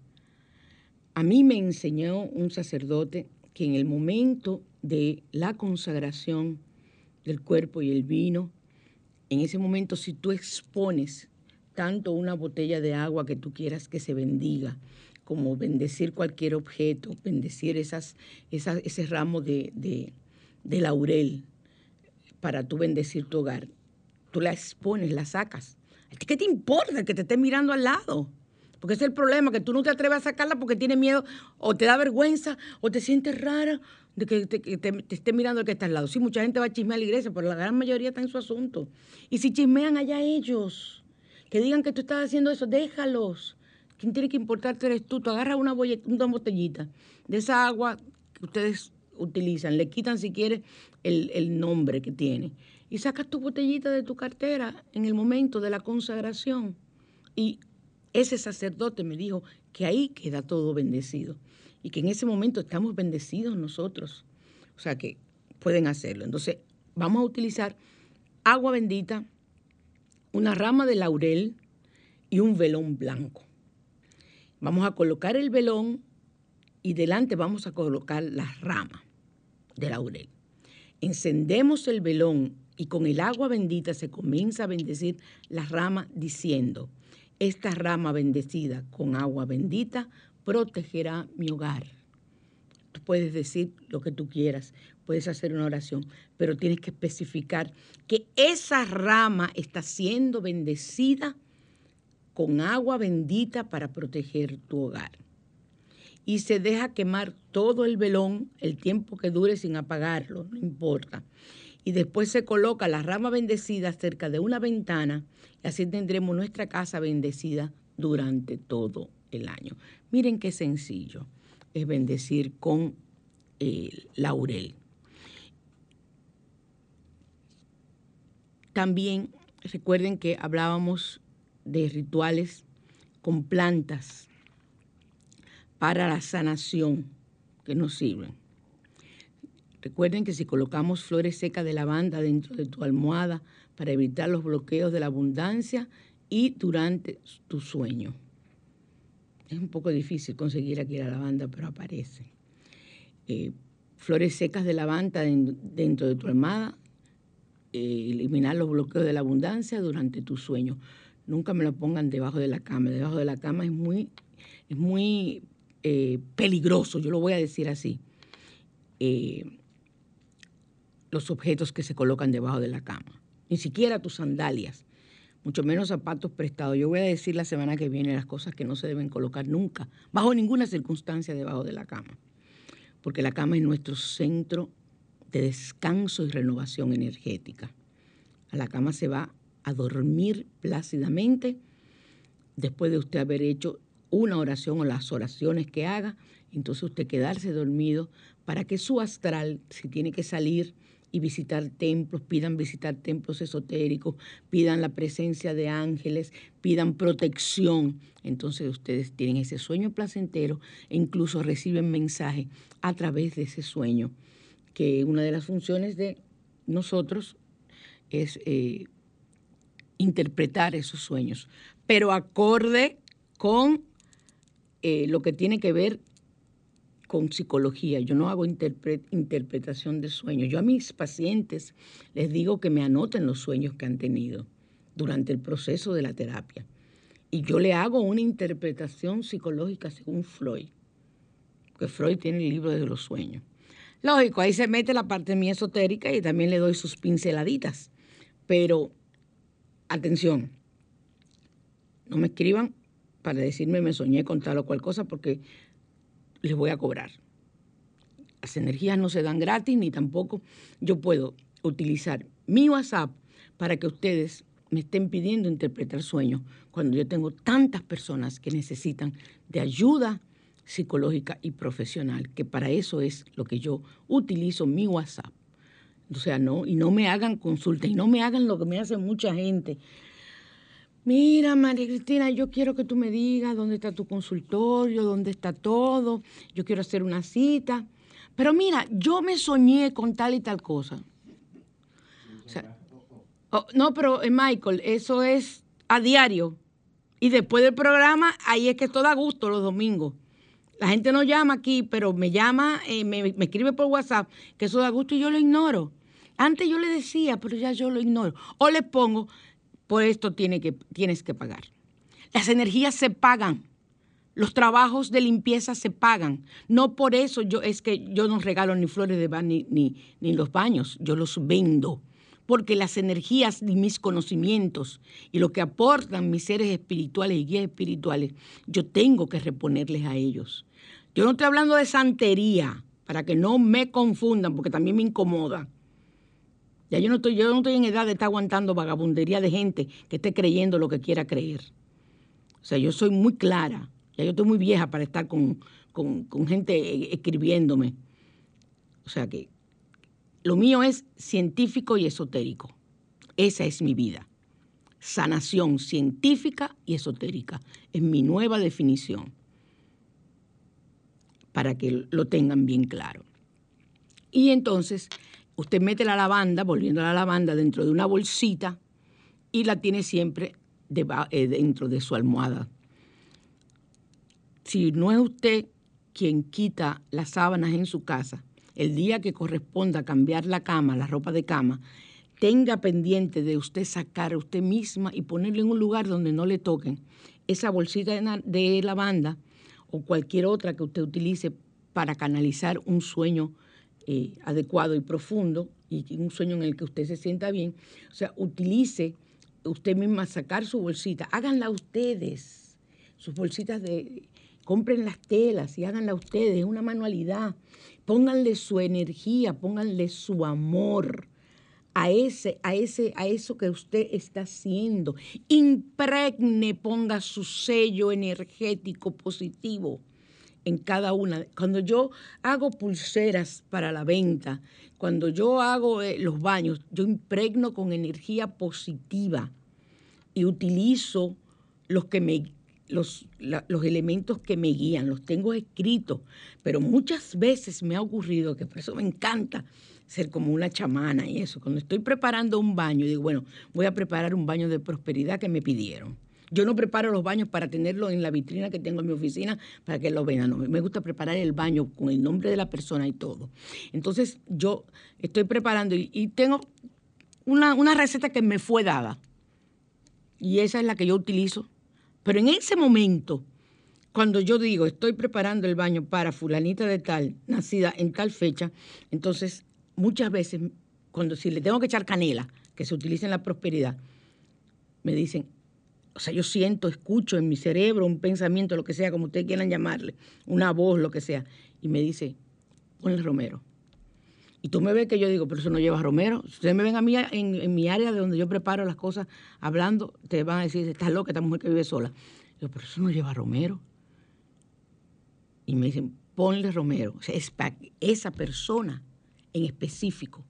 A mí me enseñó un sacerdote que en el momento de la consagración del cuerpo y el vino, en ese momento si tú expones tanto una botella de agua que tú quieras que se bendiga, como bendecir cualquier objeto, bendecir esas, esas ese ramo de, de, de laurel para tú bendecir tu hogar. Tú la expones, la sacas. ¿A ti qué te importa que te esté mirando al lado? Porque ese es el problema, que tú no te atreves a sacarla porque tienes miedo o te da vergüenza o te sientes rara de que te, que te- te esté mirando el que está al lado. Sí, mucha gente va a chismear a la iglesia, pero la gran mayoría está en su asunto. Y si chismean allá ellos, que digan que tú estás haciendo eso, déjalos. ¿Quién tiene que importarte eres tú? Tú agarras una, botellita de esa agua que ustedes utilizan, le quitan si quieres el nombre que tiene y sacas tu botellita de tu cartera en el momento de la consagración. Y ese sacerdote me dijo que ahí queda todo bendecido y que en ese momento estamos bendecidos nosotros. O sea que pueden hacerlo. Entonces, vamos a utilizar agua bendita, una rama de laurel y un velón blanco. Vamos a colocar el velón y delante vamos a colocar la rama de laurel. Encendemos el velón y con el agua bendita se comienza a bendecir la rama diciendo, esta rama bendecida con agua bendita protegerá mi hogar. Tú puedes decir lo que tú quieras, puedes hacer una oración, pero tienes que especificar que esa rama está siendo bendecida con agua bendita para proteger tu hogar. Y se deja quemar todo el velón el tiempo que dure sin apagarlo, no importa. Y después se coloca la rama bendecida cerca de una ventana y así tendremos nuestra casa bendecida durante todo el año. Miren qué sencillo es bendecir con el laurel. También recuerden que hablábamos de rituales con plantas para la sanación que nos sirven. Recuerden que si colocamos flores secas de lavanda dentro de tu almohada para evitar los bloqueos de la abundancia y durante tu sueño. Es un poco difícil conseguir aquí la lavanda, pero aparece. Eh, flores secas de lavanda den- dentro de tu almohada, eh, eliminar los bloqueos de la abundancia durante tu sueño. Nunca me lo pongan debajo de la cama. Debajo de la cama es muy, es muy eh, peligroso, yo lo voy a decir así. Los objetos que se colocan debajo de la cama, ni siquiera tus sandalias, mucho menos zapatos prestados. Yo voy a decir la semana que viene las cosas que no se deben colocar nunca, bajo ninguna circunstancia debajo de la cama, porque la cama es nuestro centro de descanso y renovación energética. A la cama se va a dormir plácidamente después de usted haber hecho una oración o las oraciones que haga, entonces usted quedarse dormido para que su astral, si tiene que salir y visitar templos, pidan visitar templos esotéricos, pidan la presencia de ángeles, pidan protección, entonces ustedes tienen ese sueño placentero e incluso reciben mensaje a través de ese sueño, que una de las funciones de nosotros es eh, interpretar esos sueños, pero acorde con eh, lo que tiene que ver con psicología. Yo no hago interpre- interpretación de sueños. Yo a mis pacientes les digo que me anoten los sueños que han tenido durante el proceso de la terapia. Y yo le hago una interpretación psicológica según Freud, porque Freud tiene el libro de los sueños. Lógico, ahí se mete la parte mía esotérica y también le doy sus pinceladitas. Pero, atención, no me escriban para decirme me soñé con tal o cual cosa porque les voy a cobrar. Las energías no se dan gratis ni tampoco yo puedo utilizar mi WhatsApp para que ustedes me estén pidiendo interpretar sueños cuando yo tengo tantas personas que necesitan de ayuda psicológica y profesional, que para eso es lo que yo utilizo mi WhatsApp. O sea, no, y no me hagan consulta, y no me hagan lo que me hace mucha gente. Mira, María Cristina, yo quiero que tú me digas dónde está tu consultorio, dónde está todo, yo quiero hacer una cita. Pero mira, yo me soñé con tal y tal cosa. O sea, oh, no, pero eh, Michael, eso es a diario. Y después del programa, ahí es que todo a gusto los domingos. La gente no llama aquí, pero me llama, eh, me, me escribe por WhatsApp, que eso da gusto y yo lo ignoro. Antes yo le decía, pero ya yo lo ignoro. O le pongo, por esto tienes que pagar. Las energías se pagan. Los trabajos de limpieza se pagan. No por eso yo es que yo no regalo ni flores de baño ni, ni los baños, yo los vendo. Porque las energías y mis conocimientos y lo que aportan mis seres espirituales y guías espirituales, yo tengo que reponerles a ellos. Yo no estoy hablando de santería, para que no me confundan, porque también me incomoda. Yo no estoy, yo no estoy en edad de estar aguantando vagabundería de gente que esté creyendo lo que quiera creer. O sea, yo soy muy clara. Ya yo estoy muy vieja para estar con, con, con gente escribiéndome. O sea que lo mío es científico y esotérico. Esa es mi vida. Sanación científica y esotérica. Es mi nueva definición. Para que lo tengan bien claro. Y entonces usted mete la lavanda, volviendo a la lavanda, dentro de una bolsita y la tiene siempre eh, dentro de su almohada. Si no es usted quien quita las sábanas en su casa, el día que corresponda cambiar la cama, la ropa de cama, tenga pendiente de usted sacar a usted misma y ponerle en un lugar donde no le toquen esa bolsita de lavanda o cualquier otra que usted utilice para canalizar un sueño eh, adecuado y profundo y un sueño en el que usted se sienta bien. O sea, utilice usted misma sacar su bolsita, háganla ustedes, sus bolsitas de, compren las telas y háganla ustedes, es una manualidad. Pónganle su energía, pónganle su amor a ese, a ese, a eso que usted está haciendo. Impregne, ponga su sello energético positivo en cada una. Cuando yo hago pulseras para la venta, cuando yo hago eh, los baños, yo impregno con energía positiva y utilizo los que me los, los elementos que me guían, los tengo escritos, pero muchas veces me ha ocurrido que por eso me encanta ser como una chamana y eso. Cuando estoy preparando un baño, digo, bueno, voy a preparar un baño de prosperidad que me pidieron. Yo no preparo los baños para tenerlo en la vitrina que tengo en mi oficina para que lo vean. No, me gusta preparar el baño con el nombre de la persona y todo. Entonces yo estoy preparando y, y tengo una, una receta que me fue dada. Y esa es la que yo utilizo. Pero en ese momento, cuando yo digo, estoy preparando el baño para fulanita de tal, nacida en tal fecha, entonces muchas veces cuando si le tengo que echar canela, que se utiliza en la prosperidad, me dicen, o sea, yo siento, escucho en mi cerebro un pensamiento, lo que sea, como ustedes quieran llamarle, una voz, lo que sea, y me dice, ponle romero. Y tú me ves que yo digo, pero eso no lleva romero. Si ustedes me ven a mí en, mi área de donde yo preparo las cosas hablando, te van a decir, estás loca, esta mujer que vive sola. Yo, pero eso no lleva romero. Y me dicen, ponle romero. O sea, es para esa persona en específico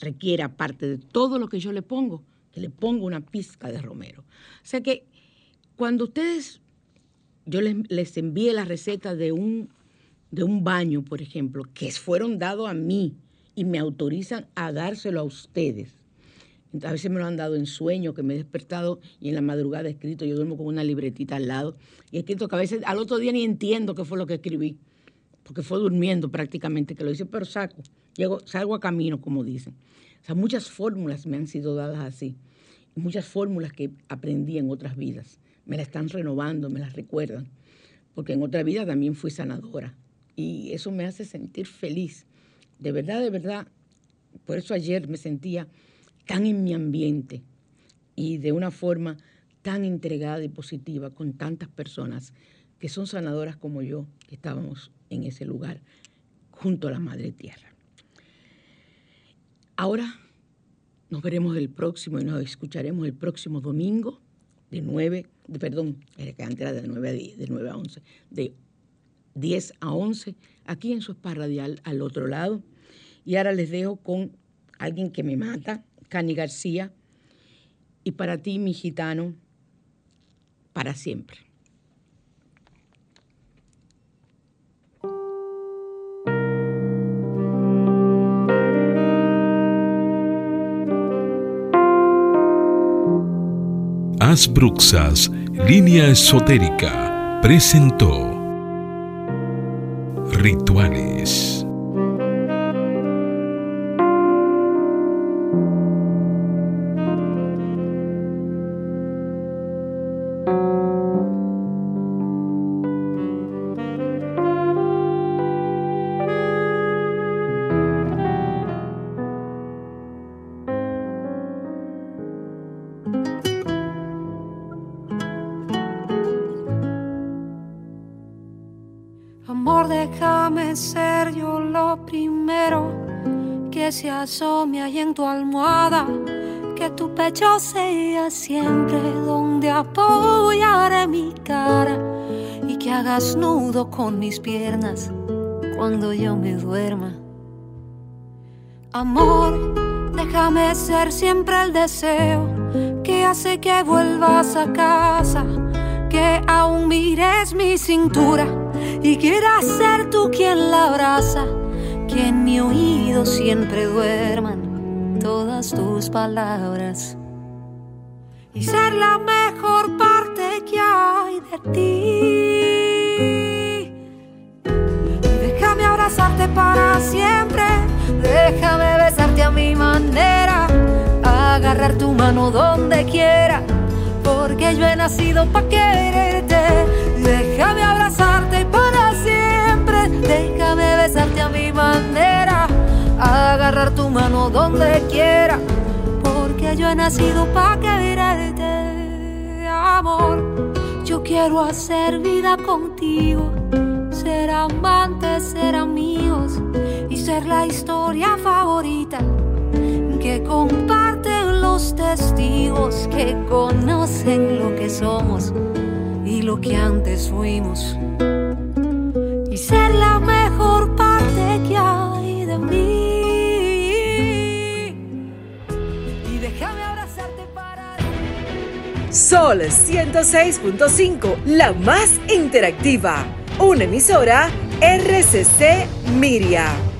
requiere, aparte de todo lo que yo le pongo, que le pongo una pizca de romero. O sea que cuando ustedes, yo les, les envíe la receta de un, de un baño, por ejemplo, que fueron dados a mí y me autorizan a dárselo a ustedes. A veces me lo han dado en sueño, que me he despertado y en la madrugada he escrito. Yo duermo con una libretita al lado y he escrito que a veces al otro día ni entiendo qué fue lo que escribí, porque fue durmiendo prácticamente que lo hice, pero saco, llego, salgo a camino, como dicen. O sea, muchas fórmulas me han sido dadas así, muchas fórmulas que aprendí en otras vidas. Me las están renovando, me las recuerdan, porque en otra vida también fui sanadora y eso me hace sentir feliz de verdad, de verdad, por eso ayer me sentía tan en mi ambiente y de una forma tan entregada y positiva con tantas personas que son sanadoras como yo, que estábamos en ese lugar junto a la Madre Tierra. Ahora nos veremos el próximo y nos escucharemos el próximo domingo de 9, de, perdón, que antes era de 9 a 10, de 9 a 11, de 10 a 11, aquí en su spa radial al otro lado. Y ahora les dejo con alguien que me mata, Cani García. Y para ti, mi gitano, para siempre. Asbruxas, línea esotérica, presentó Rituales. Déjame ser yo lo primero que se asome ahí en tu almohada. Que tu pecho sea siempre donde apoyaré mi cara y que hagas nudo con mis piernas cuando yo me duerma. Amor, déjame ser siempre el deseo que hace que vuelvas a casa, que aún mires mi cintura y quieras ser tú quien la abraza, que en mi oído siempre duerman todas tus palabras y ser la mejor parte que hay de ti. Déjame abrazarte para siempre, déjame besarte a mi manera, agarrar tu mano donde quiera, porque yo he nacido para quererte. Déjame abrazarte para siempre, déjame besarte a mi manera, agarrar tu mano donde quiera, porque yo he nacido para quererte, amor. Yo quiero hacer vida contigo, ser amantes, ser amigos. Y ser la historia favorita. Que comparten los testigos. Que conocen lo que somos lo que antes fuimos. Y ser la mejor parte que hay de mí. Y déjame abrazarte para... Sol 106.5, la más interactiva. Una emisora RCC Miria.